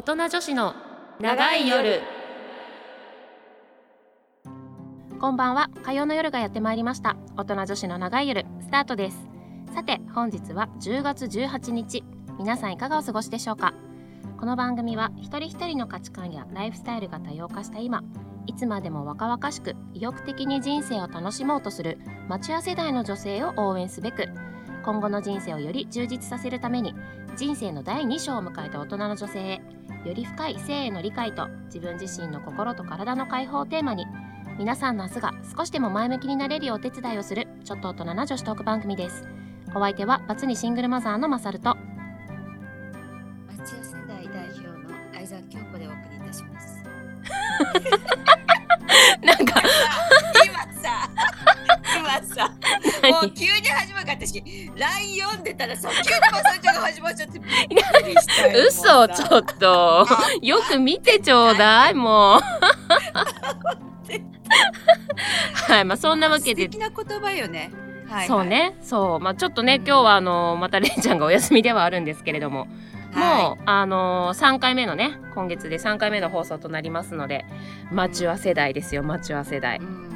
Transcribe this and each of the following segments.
大人女子の長い夜。こんばんは。火曜の夜がやってまいりました。大人女子の長い夜スタートです。さて本日は10月18日。皆さんいかがお過ごしでしょうか？この番組は一人一人の価値観やライフスタイルが多様化した今いつまでも若々しく意欲的に人生を楽しもうとするマチュア世代の女性を応援すべく今後の人生をより充実させるために人生の第2章を迎えた大人の女性へ。より深い性への理解と自分自身の心と体の解放をテーマに皆さんの明日が少しでも前向きになれるようお手伝いをするちょっと大人な女子トーク番組ですお相手はバツにシングルマザーのマサルと町屋世代代表の相沢京子でお送りいたします。なんか今さ、今さ、もう急に私、LINE 読んでたらさ、急にマサルちゃんが始まっちゃってびっくりしたよ。嘘ちょっとよく見てちょうだいもうはいまあそんなわけで素敵な言葉よね。はいはいそう。ねそうまあちょっとねうん今日はあのまたれいちゃんがお休みではあるんですけれどももう、はあの3回目のね今月で3回目の放送となりますのでマチュア世代ですよマチュア世代い。うん。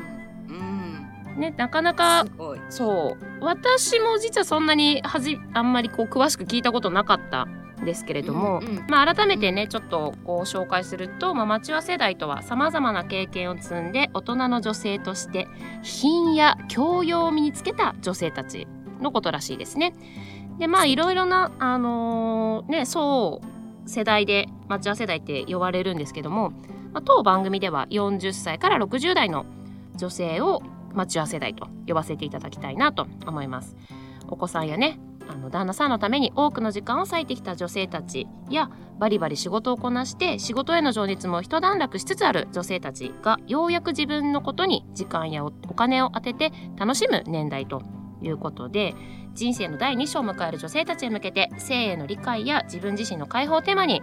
ねなかなうん。か。そう私も実はそんなにはじあんまりこう詳しく聞いたことなかったんですけれども、うんうんまあ、改めてねちょっとこう紹介すると、まあ、マチュア世代とはさまざまな経験を積んで大人の女性として品や教養を身につけた女性たちのことらしいですね。でまあいろいろな、あのーねそう世代でマチュア世代って呼ばれるんですけども、まあ、当番組では40歳から60代の女性をマチュア世代と呼ばせていただきたいなと思います。お子さんやねあの旦那さんのために多くの時間を割いてきた女性たちやバリバリ仕事をこなして仕事への情熱も一段落しつつある女性たちがようやく自分のことに時間やお金を当てて楽しむ年代ということで人生の第2章を迎える女性たちへ向けて性への理解や自分自身の解放をテーマに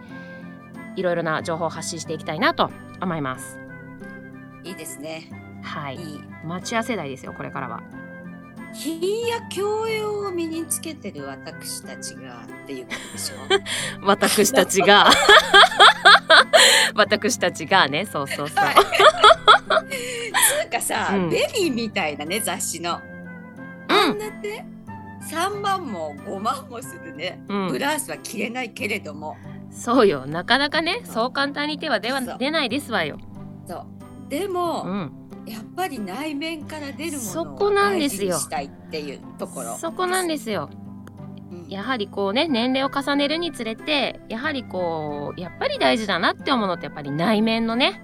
いろいろな情報を発信していきたいなと思います。いいですね。はいい、い。マチュア世代ですよこれからは。品や教養を身につけてる私たちがっていうことでしょ？私たちが私たちがねそうそうそう。はい。つうかさ、うん VERY みたいなね雑誌の、あんなね3万も5万もするね、うんブラウスは着れないけれどもそうよなかなかねそう簡単に手は出は出ないですわよ。そうでも、うん、やっぱり内面から出るもそこのを大なんですよ事にしたいっていうところそこなんですよ。うんやはりこうね年齢を重ねるにつれてやはりこうやっぱり大事だなって思うのってやっぱり内面のね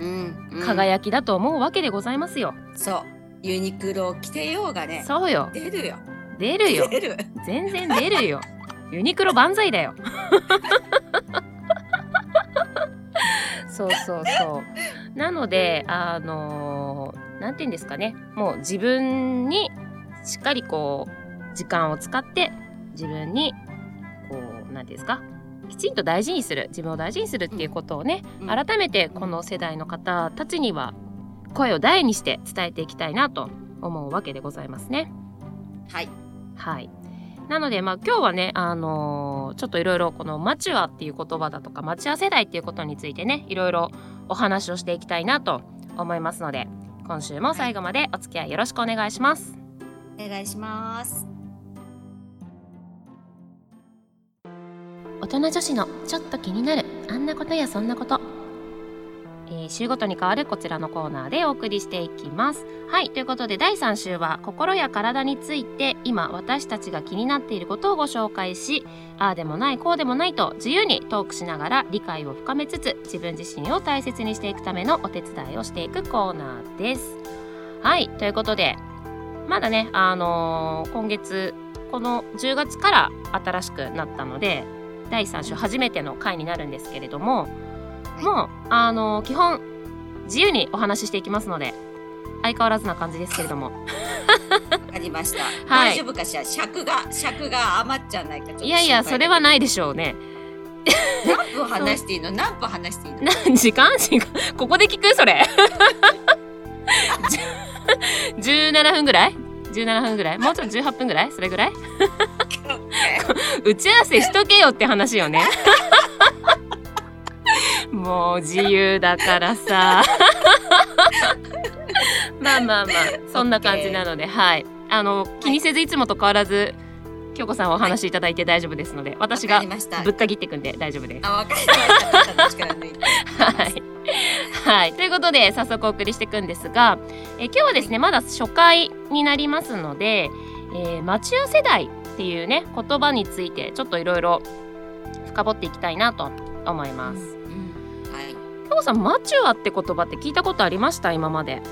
うんうん輝きだと思うわけでございますよ。そうユニクロを着てようがねそうよ出るよ出るよ出る全然出るよ。ユニクロ万歳だよ。そうそうそう。なのであのーなんて言うんですかね。もう自分にしっかりこう時間を使って自分にこうなんていうんですか。きちんと大事にする。自分を大事にするっていうことをね、うん。改めてこの世代の方たちには声を大にして伝えていきたいなと思うわけでございますね。はい。はい。なので、まあ、今日はね、あのーちょっといろいろこのマチュアっていう言葉だとか、マチュア世代っていうことについてね、いろいろお話をしていきたいなと思いますので、今週も最後までお付き合いよろしくお願いします。お願いします。大人女子のちょっと気になるあんなことやそんなこと、えー週ごとに変わるこちらのコーナーでお送りしていきます。はいということで第3週は心や体について今私たちが気になっていることをご紹介しああでもないこうでもないと自由にトークしながら理解を深めつつ自分自身を大切にしていくためのお手伝いをしていくコーナーです。はいということでまだねあのー今月この10月から新しくなったので第3週初めての回になるんですけれども、もうあの基本自由にお話ししていきますので相変わらずな感じですけれども。ありました、はい。大丈夫かしら？尺が尺が余っちゃわないかちょっといやいやそれは心ないでしょうね。何分話していいの？何分話していいの？何時間？時 間ここで聞く？それ。じゅ17分ぐらい？17分ぐらい？もうちょっと18分ぐらい？それぐらい？打ち合わせしとけよって話よねもう自由だからさ まあまあまあそんな感じなのではいあの気にせずいつもと変わらず京子さんお話しいただいて大丈夫ですので、私がぶった切っていくんで大丈夫です。あ、わかりました。はい。はい、ということで早速お送りしていくんですが、え今日はですねまだ初回になりますので、えー、町屋世代っていうね言葉についてちょっといろいろ深掘っていきたいなと思います。うんうん、はい。京子さんマチュアって言葉って聞いたことありました？今まで？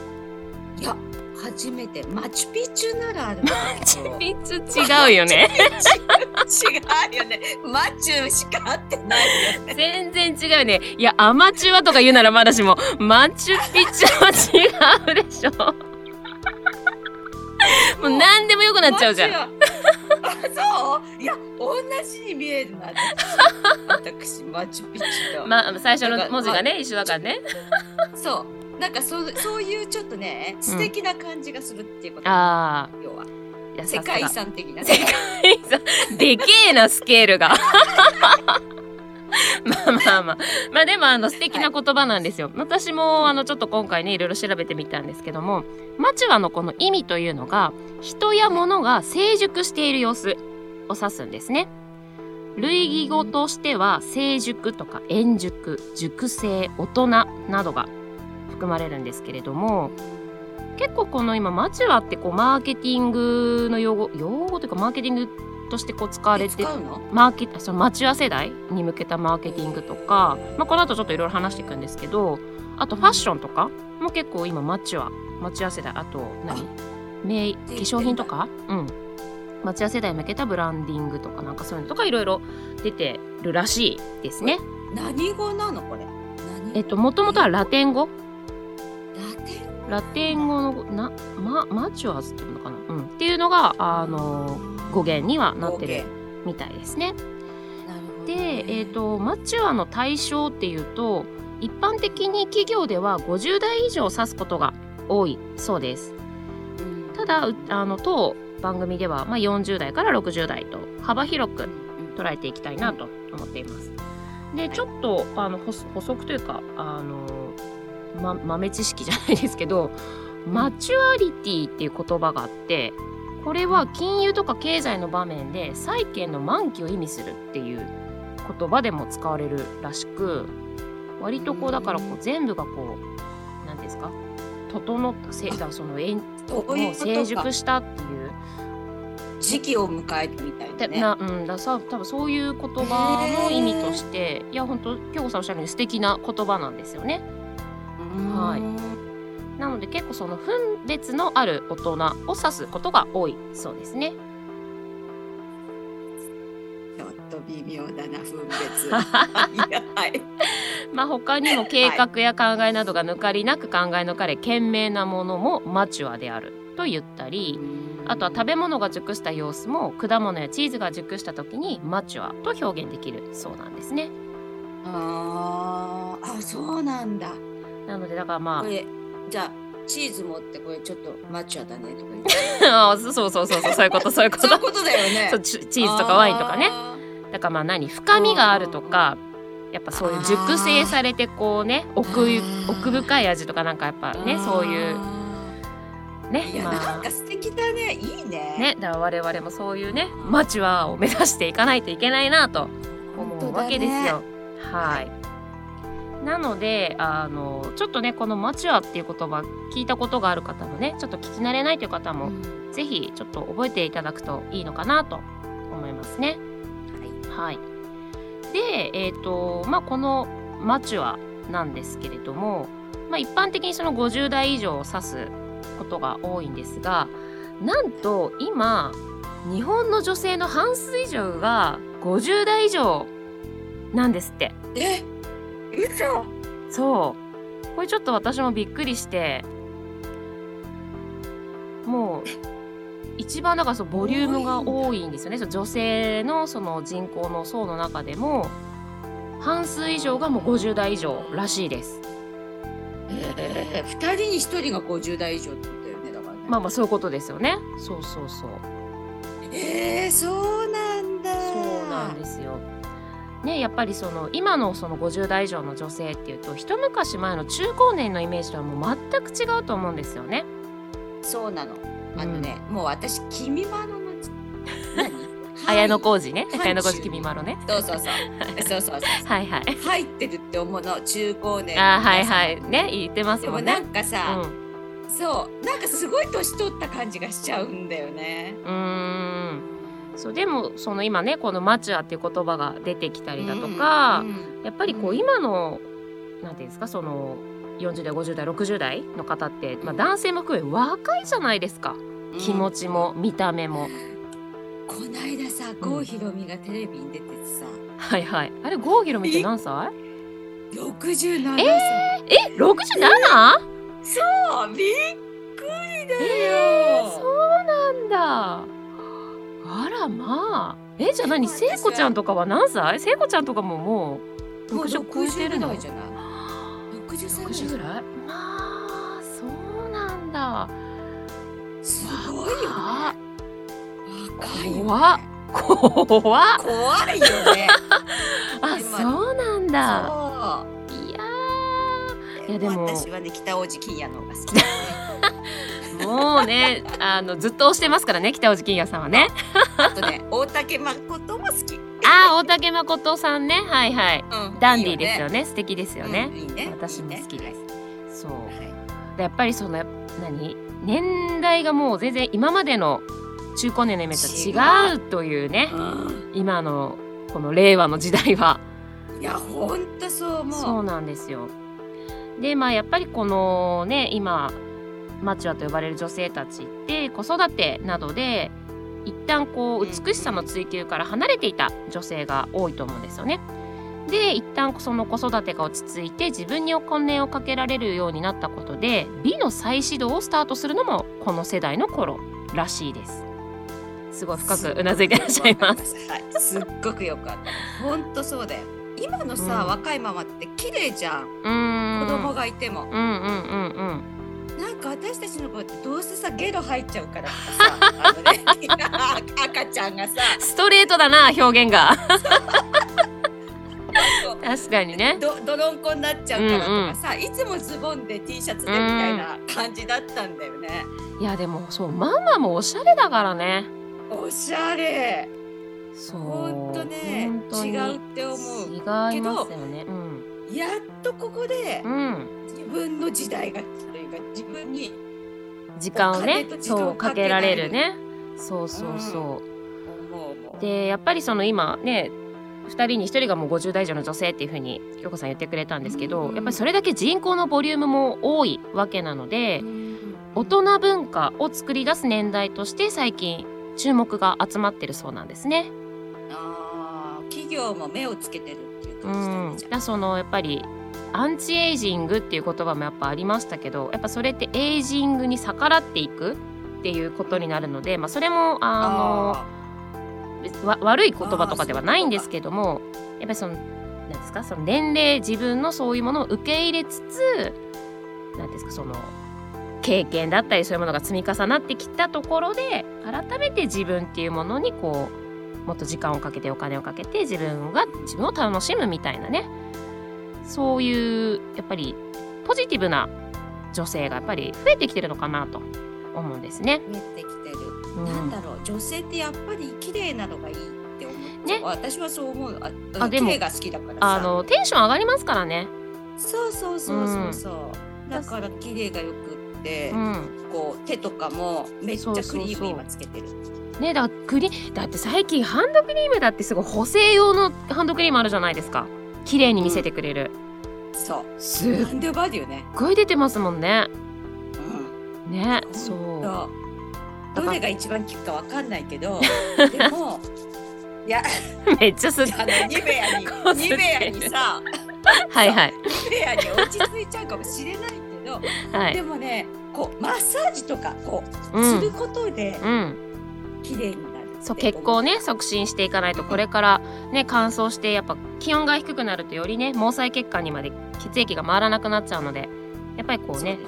いや初めて。マチュピチュならある。マチュピチュ違うよね。違うよね。マチュしか合ってないよね。全然違うね。いやアマチュアとか言うならまだしもマチュピチュは違うでしょ もう何でもよくなっちゃうじゃん。あそう。いや同じに見えるな私マチュピチュと。まあ最初の文字がね一緒だからね。そう。なんかそうそういうちょっとね素敵な感じがするっていうこと、うん、あ要は。世界遺産的な、世界遺産。でけえなスケールが まあまあまあ。まあでもあの素敵な言葉なんですよ、はい、私もあのちょっと今回ねいろいろ調べてみたんですけどもマチュアのこの意味というのが人や物が成熟している様子を指すんですね。類義語としては成熟とか円熟熟成大人などが含まれるんですけれども結構この今マチュアってこうマーケティングの用語用語というかマーケティングとしてこう使われてマーケそのマチュア世代に向けたマーケティングとか、まあ、この後ちょっといろいろ話していくんですけどあとファッションとかも結構今マチュアマチュア世代あと何？名化粧品とか？うん。マチュア世代に向けたブランディングとかなんかそういうのとかいろいろ出てるらしいですね。何語なのこれ？えっともともとはラテン語。ラテン？語のな、ま、マチュアズっていうのかな、うん、っていうのがあの語源にはなってるみたいですね。で、えーと、マチュアの対象っていうと一般的に企業では50代以上を指すことが多いそうです。ただあの当番組では、まあ、40代から60代と幅広く捉えていきたいなと思っています。でちょっとあの補足というかあのま、豆知識じゃないですけどマチュアリティっていう言葉があってこれは金融とか経済の場面で債権の満期を意味するっていう言葉でも使われるらしく割とこうだからこう全部がこう何ですか整ったせだその円もう成熟したっていう。時期を迎えてみたいな、ね、なうんださ多分そういう言葉の意味としていや本当京子さんおっしゃるように素敵な言葉なんですよね。はい、なので結構その分別のある大人を指すことが多いそうですね。ちょっと微妙だな分別。はい。まあ他にも計画や考えなどが抜かりなく考え抜かれ賢明なものもマチュアであると言ったりあとは食べ物が熟した様子も果物やチーズが熟した時にマチュアと表現できるそうなんですね。ああそうなんだ。なのでだからまあじゃあチーズ持ってこれちょっとマッチャーだねとか言って。あそうそうそうそうそういうことそういうこと。そういうことだよね。チーズとかワインとかね。だからまあ何深みがあるとかやっぱそういう熟成されてこうね奥奥深い味とかなんかやっぱねそういうねまあ、なんか素敵だね。いいね。ねだから我々もそういうねマチュアを目指していかないといけないなと思うわけですよ、ね、はいなのであのちょっとねこのマチュアっていう言葉聞いたことがある方もねちょっと聞き慣れないという方も、うん、ぜひちょっと覚えていただくといいのかなと思いますね。はい、はい、で、えーとまあ、このマチュアなんですけれども、まあ、一般的にその50代以上を指すことが多いんですがなんと今日本の女性の半数以上が50代以上なんですって。え？嘘そうこれちょっと私もびっくりしてもう一番だからそボリュームが多いんですよね女性のその人口の層の中でも半数以上がもう50代以上らしいです。えー、2人に1人が50代以上ってことだよねだからね。まあまあそういうことですよね。そうそうそう。えー、そうなんだ。そうなんですよ。ね、やっぱりその今のその50代以上の女性っていうと一昔前の中高年のイメージとはもう全く違うと思うんですよね。そうなの。あのね、もう私君まろの何？綾小路ねはい綾小路君まろね。そうそうそう。そうそうそう。はいはい。入ってるって思うの中高年のあーはいはいね言ってますでもんね。んかさ、うそうなんかすごい年取った感じがしちゃうんだよね。ん、うーんそうでもその今ねこのマチュアっていう言葉が出てきたりだとか、うんやっぱりこう今のなんていうんですかその40代50代60代の方って、まあ、男性も含め若いじゃないですかうん気持ちも見た目も。こないださ郷ひろみがテレビに出ててさ、はいはい。あれ郷ひろみって何歳？67歳。え 67? そうびっくりだえー、よ。そうなんだ。あらまあ。えじゃあ何聖子ちゃんとかは何歳？聖子ちゃんとかももうもう60超えてる60の代じゃない？63 60ぐらい？まあそうなんだ。すごいよね。いよ、ね。怖っ怖っ怖いよね。あ今そうなんだ。いやいやでも私はね北大路欣也の方が好きだね。ーもうねあのずっと推してますからね北尾路欣也さんはね。あとね 大竹誠も好き。あ大竹誠さんねはいはい。うんダンディーですよね。ね素敵ですよね。うんいいね。私も好きです。そう。はい。でやっぱりその何？年代がもう全然今までの中高年のイメージと違うというねうん今のこの令和の時代は。いや本当そう思う。そうなんですよ。でまあやっぱりこのね今マチュアと呼ばれる女性たちって子育てなどで一旦こう美しさの追求から離れていた女性が多いと思うんですよね。で一旦その子育てが落ち着いて自分にお金をかけられるようになったことで美の再始動をスタートするのもこの世代の頃らしいです。すごい深くうなずいてらっしゃいます。す。はい。すっごくよかった。本当そうだよ。今のさ、うん若いママって綺麗じゃん。うーん。子供がいても。うんうんうんうん。なんか私たちの子ってどうせさゲロ入っちゃうからさ、ね赤ちゃんがさ、ストレートだな表現が。確かにね。ど泥んこになっちゃうからとかさ、いつもズボンで T シャツでみたいな感じだったんだよね。いやでもそうママもおしゃれだからね。おしゃれ。そう。ほんとね本当に違うって思う違いますよね。うん。やっとここでうん。自分の時代がというか自分に時間をねそうかけられるね。そうそうそう。思う思う。でやっぱりその今ね2人に1人がもう50代以上の女性っていうふうに京子さん言ってくれたんですけど、うんやっぱりそれだけ人口のボリュームも多いわけなのでうん大人文化を作り出す年代として最近注目が集まってるそうなんですね。あー企業も目をつけてるっていうう感じだねん、じゃだそのやっぱりアンチエイジングっていう言葉もやっぱありましたけどやっぱそれってエイジングに逆らっていくっていうことになるので、まあ、それもあのわ悪い言葉とかではないんですけどもやっぱりそのなんですかその年齢自分のそういうものを受け入れつつなんですかその経験だったりそういうものが積み重なってきたところで改めて自分っていうものにこうもっと時間をかけてお金をかけて自分が自分を楽しむみたいなねそういうやっぱりポジティブな女性がやっぱり増えてきてるのかなと思うんですね。あ見えてきてる、うん。なんだろう女性ってやっぱり綺麗なのがいいって思う、ね。私はそう思う。ああでもあ綺麗が好きだからさ。あのテンション上がりますからね。そうそうそうそうそう、だから綺麗がよくって、うん。こう手とかもめっちゃクリーム今つけてる。ねだからクリだって最近ハンドクリームだってすごい補正用のハンドクリームあるじゃないですか。綺麗に見せてくれる。そうすっハンドバディよねごい出てますもんね。うんね。そそう。どれが一番効くかわかんないけど でもいやめっちゃすっあのニベアにニベアにさはいはいニベアに落ち着いちゃうかもしれないけど、はい。でもねこうマッサージとかこう、うんすることでうん。綺麗になるそう血行をね促進していかないとこれからね乾燥してやっぱ気温が低くなるとよりね毛細血管にまで血液が回らなくなっちゃうのでやっぱりこうね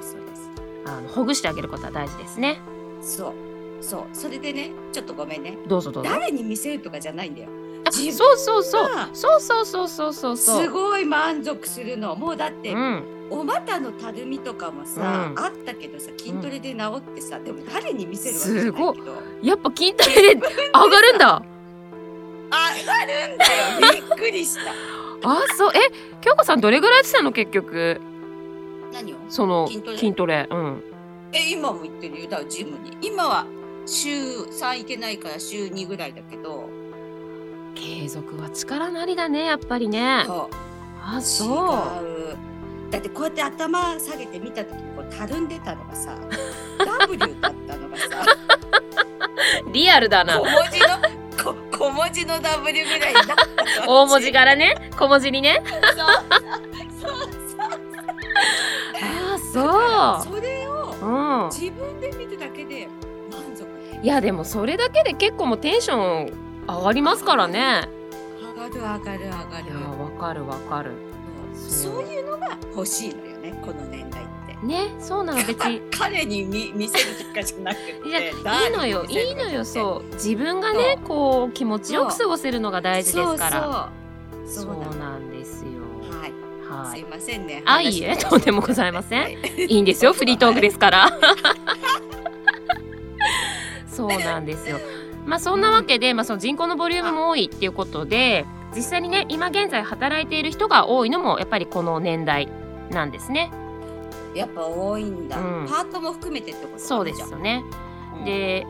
あのほぐしてあげることは大事ですね。そう。そう。それでねちょっとごめんね。どうぞどうぞ。誰に見せるとかじゃないんだよ。そうそうそうがそう。そうそうそうそうそう。すごい満足するの。もうだって、うんお股のたるみとかもさ、うん。あったけどさ筋トレで治ってさ、でも誰に見せるわけすごいじゃないけど。やっぱ筋トレで上がるんだ。上がるんだよ。びっくりした。あそう。え京子さんどれぐらいやってたの？結局。何を？その筋トレ？筋トレ。うん。え今も行ってるよ。だからジムに。今は週3行けないから週2ぐらいだけど。継続は力なりだねやっぱりね。そう。あそう。違うだってこうやって頭下げて見た時こうたるんでたのがさ W だったのがさ。リアルだな。小文字のこ小文字の W ぐらいにな大文字からね。小文字にね。そう。そう。あそれをそううん。自分で見るだけで満足。いやでもそれだけで結構もうテンション上がりますからね。上がる上がる上がいやるわかるわかるそういうのが欲しいのよねこの年代って。ねそうなの。別に。彼に見見せるとかじゃなくて。いやいいのよいいのようそう。自分がねこう気持ちよく過ごせるのが大事ですから。そうなんですよ。はい、はい。すいませんねあいいえとんでもございません。はい。いいんですよフリートークですから。そうなんですよ。まあそんなわけで、まあ、その人口のボリュームも多いっていうことで実際にね今現在働いている人が多いのもやっぱりこの年代なんですね。やっぱ多いんだ、うん。パートも含めてってことそうですよね。うんで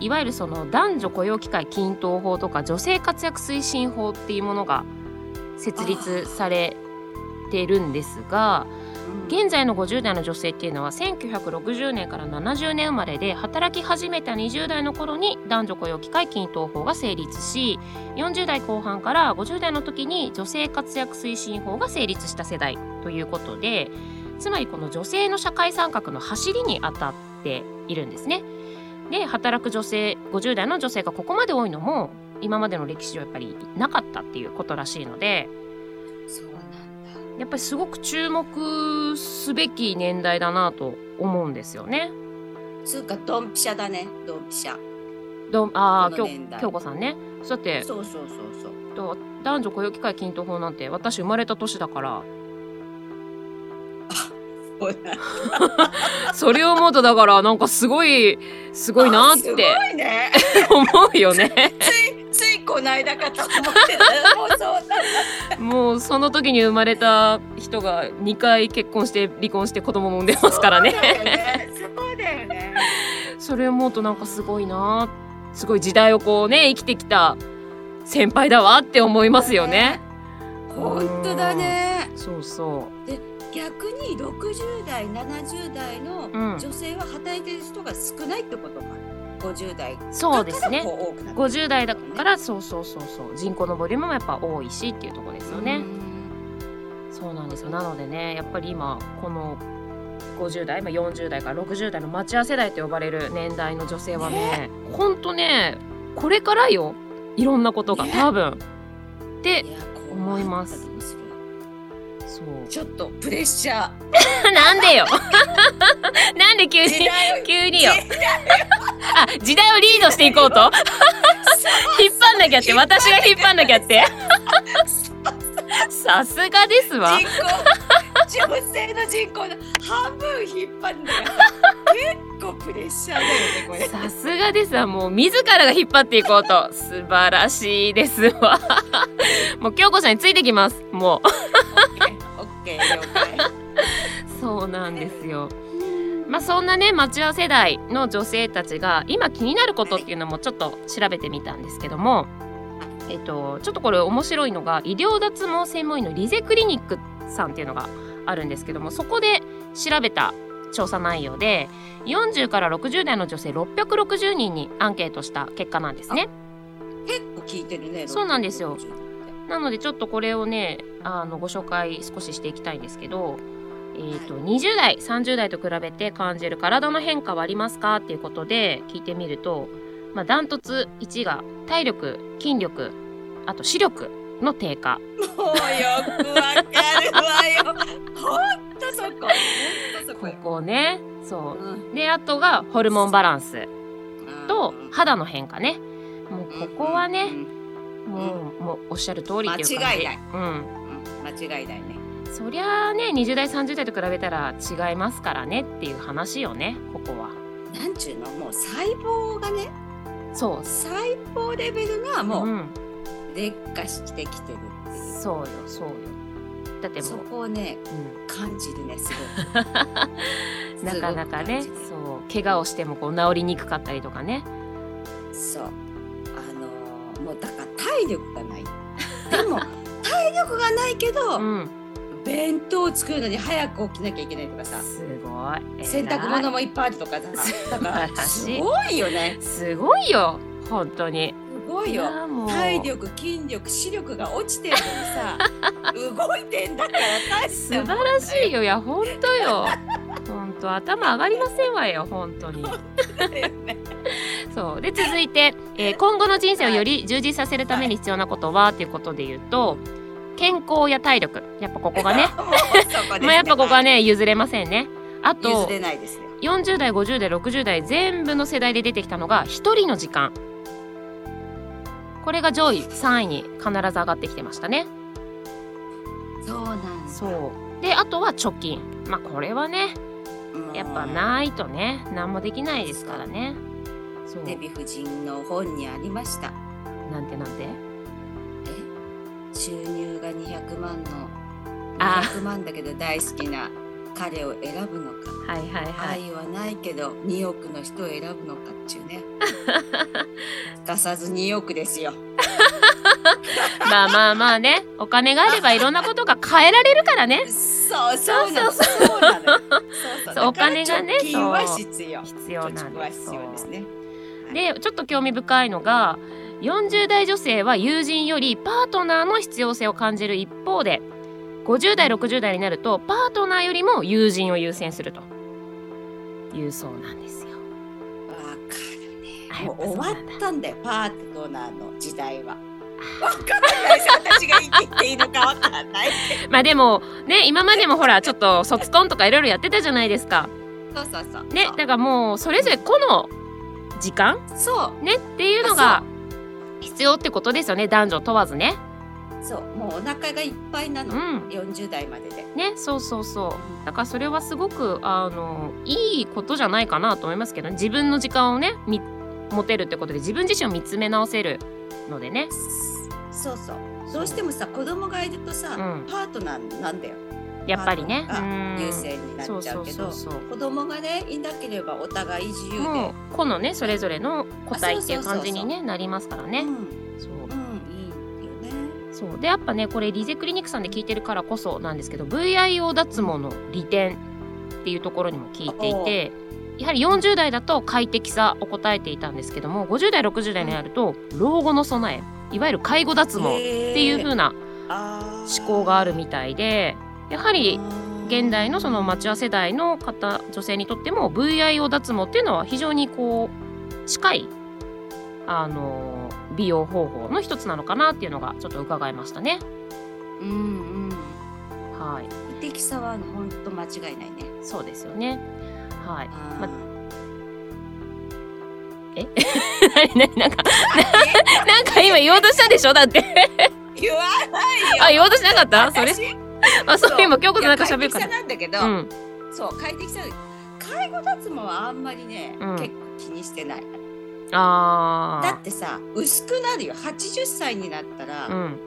いわゆるその男女雇用機会均等法とか女性活躍推進法っていうものが設立されているんですがうん現在の50代の女性っていうのは1960年から70年生まれで働き始めた20代の頃に男女雇用機会均等法が成立し40代後半から50代の時に女性活躍推進法が成立した世代ということでつまりこの女性の社会参画の走りに当たっているんですね。で働く女性50代の女性がここまで多いのも今までの歴史上やっぱりなかったっていうことらしいのでやっぱりすごく注目すべき年代だなと思うんですよね。つうかドンピシャだねドンピシャ。どああ京子さんね。だってそうそうそうそう。と男女雇用機会均等法なんて私生まれた年だから。それを思うとだからなんかすごいすごいなっあすごていね。思うよね。こないだかと思ってたもうそもうその時に生まれた人が2回結婚して離婚して子供も産んでますからね。そうだよね。ね。それを思うとなんかすごいな。すごい時代をこうね生きてきた先輩だわって思いますよね。本当だね。そうそ逆に60代70代のうん。女性は働いてる人が少ないってことか50代。うそうですね。だからこう多くなってる。50代だからそうそうそうそう。人口のボリュームもやっぱ多いしっていうところですよね。そうなんですよ。なのでねやっぱり今この50代、まあ、40代から60代の待ち合わせ代と呼ばれる年代の女性はねほんとねこれからよ。いろんなことがね多分。でいや思いますちょっとプレッシャー。なんでよ。なんで急に急によ。あ時代をリードしていこうと？引っ張んなきゃって。私が引っ張んなきゃって。さすがですわ。女性の人口の半分引っ張るんだよ結構プレッシャーだよねこれ。さすがですわ。もう自らが引っ張っていこうと。素晴らしいですわ。もう京子さんについてきます。もうオッケー了解そうなんですよ。まあそんなね待ち合わせ代の女性たちが今気になることっていうのもちょっと調べてみたんですけどもえっとちょっとこれ面白いのが医療脱毛専門医のリゼクリニックさんっていうのがあるんですけどもそこで調べた調査内容で40から60代の女性660人にアンケートした結果なんですね。結構聞いてるねそうなんですよ。60って。なのでちょっとこれをねあのご紹介少ししていきたいんですけど、えー、と20代30代と比べて感じる体の変化はありますかっていうことで聞いてみると、まあ、ダントツ1が体力筋力あと視力の低下。もうよくわかるわよ。ほんとそこ。そここね。そう。であとがホルモンバランスとうん。肌の変化ね。もうここはねうんもう,、もうおっしゃる通りっていう間違いない。うん。うん、間違いないね。そりゃあね20代30代と比べたら違いますからねっていう話よねここは。なんちゅうの？もう細胞がね。そう。細胞レベルがもう、うん。劣化してきてるっていう、そうよそうよ。だってそもう、こをねうん、感じるねすごい。なかなかねそう。怪我をしてもこう治りにくかったりとかね。そう。あのーもうだから体力がない。でも体力がないけど、うん。弁当を作るのに早く起きなきゃいけないとかさ。すごい。洗濯物もいっぱいあるとかさ。だからすごいよね。すごいよ。本当に。すごいよ。体力筋力視力が落ちてるのにさ動いてんだから大し素晴らしいよ。いや本当よ本当頭上がりませんわよ本当に。そう。で続いて、えー今後の人生をより充実させるために必要なことはということで言うと健康や体力。やっぱここがね。まあやっぱここはね譲れませんね。あと譲れないですよ40代50代60代全部の世代で出てきたのが一人の時間。これが上位3位に必ず上がってきてましたね。そうなんだ。そう。であとは貯金。まあこれはねうんやっぱないとね何もできないですからね。そう。デヴィ夫人の本にありました。なんてなんて？え？収入が200万のあ。200万だけど大好きな彼を選ぶのか。はいはいはい。愛はないけど2億の人を選ぶのかっちゅうね。すかさず2億ですよ。まあまあまあね。お金があればいろんなことが変えられるからね そうそうそそうなのそうそう。そうお金がね必要。必要なんですですねでちょっと興味深いのが40代女性は友人よりパートナーの必要性を感じる一方で50代60代になるとパートナーよりも友人を優先すると。いうそうなんですよ。わかるね。あもう終わったんだよパートナーの時代はわかんないし私が生きているかわかんないけまあでもね今までもほらちょっと卒コンとかいろいろやってたじゃないですか。どそうそうそう。ねだからもうそれぞれ個の時間そう。ねっていうのが必要ってことですよね男女問わずね。そう。もうお腹がいっぱいなの、うん。40代までで。ねそうそうそう。だからそれはすごくあのいいことじゃないかなと思いますけど、ね、自分の時間をねみ持てるってことで自分自身を見つめ直せるのでね。そうそう。どうしてもさ子供がいるとさ、うん。パートナーなんだよ。やっぱりね。パートナーうん。が優先になっちゃうけどそうそうそう子供がねいなければお互い自由で。もう個のねそれぞれの個体っていう感じに、ね、なりますからね。うん、そう。うん、いいよね。そう。でやっぱねこれリゼクリニックさんで聞いてるからこそなんですけど VIO 脱毛の利点っていうところにも聞いていてやはり40代だと快適さを答えていたんですけども50代60代になると老後の備えいわゆる介護脱毛っていう風な思考があるみたいでやはり現代のその町屋世代の方女性にとっても VIO 脱毛っていうのは非常にこう近いあの美容方法の一つなのかなっていうのがちょっと伺いましたね。うんうん。はい、快適さは本当間違いないね。そうですよね。はい。まえ、なになんかななんか今言おうとしたでしょ？だって。言わないよあ言おうとしなかった？それ？私？あそう今京子さんなんか喋るから。なんだけど、うん。そう快適さ介護脱毛はあんまりね、うん結構気にしてないだあってさ薄くなるよ80歳になったら、あ。うん。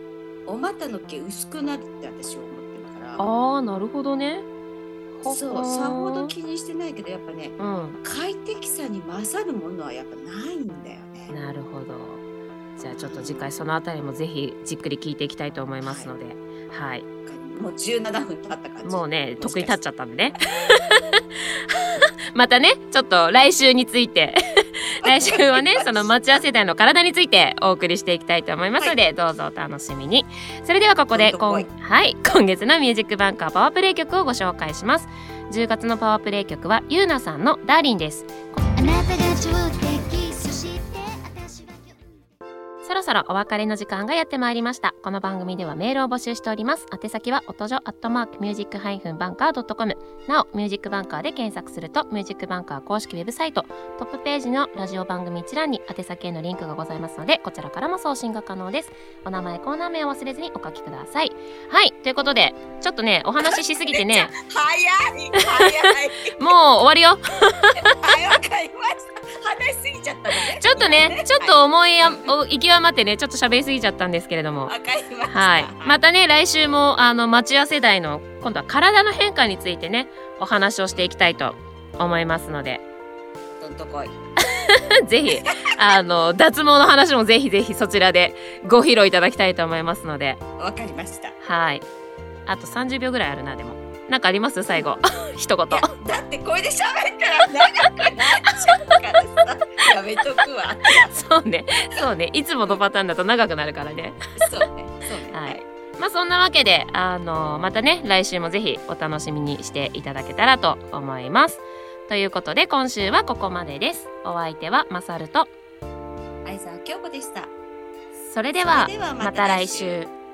お股の毛薄くなるって私は思ってるからああなるほどね。そうははさほど気にしてないけどやっぱねうん。快適さに勝るものはやっぱないんだよね。なるほど。じゃあちょっと次回そのあたりもぜひじっくり聞いていきたいと思いますので、はい。もう17分経った感じ。もうね得意立っちゃったんでね。またねちょっと来週について 来週はねその町屋世代の体についてお送りしていきたいと思いますので、どうぞお楽しみに。それではここで今はい今月のミュージックバンカーパワープレイ曲をご紹介します。10月のパワープレイ曲はゆうなさんのダーリンですそろそろお別れの時間がやってまいりました。この番組ではメールを募集しております。宛先は音女アットマークミュージックハイフンバンカー .com なおミュージックバンカーで検索するとミュージックバンカー公式ウェブサイトトップページのラジオ番組一覧に宛先へのリンクがございますのでこちらからも送信が可能です。お名前コーナー名を忘れずにお書きください。はいということでちょっとねお話ししすぎてね。早 い早い。もう終わるよ。はいわかりました話しすぎちゃったのね。ちょっとねちょっと思いやお行き余ってねちょっと喋りすぎちゃったんですけれども。はい、またね来週もあの町屋世代の今度は体の変化についてねお話をしていきたいと思いますので。どんとこい。ぜひあの脱毛の話もぜひぜひそちらでご披露いただきたいと思いますので。わかりました。はい。あと30秒ぐらいあるなでもなんかあります？最後。一言。だってこれで喋ったら長くなっちゃうからさ。やめとくわ。そうね。そうね。いつものパターンだと長くなるからね。そうね。そうね。はい。まあそんなわけであのまたね来週もぜひお楽しみにしていただけたらと思います。ということで今週はここまでです。お相手はマサルと。相沢京子でした。それではそれではまた来週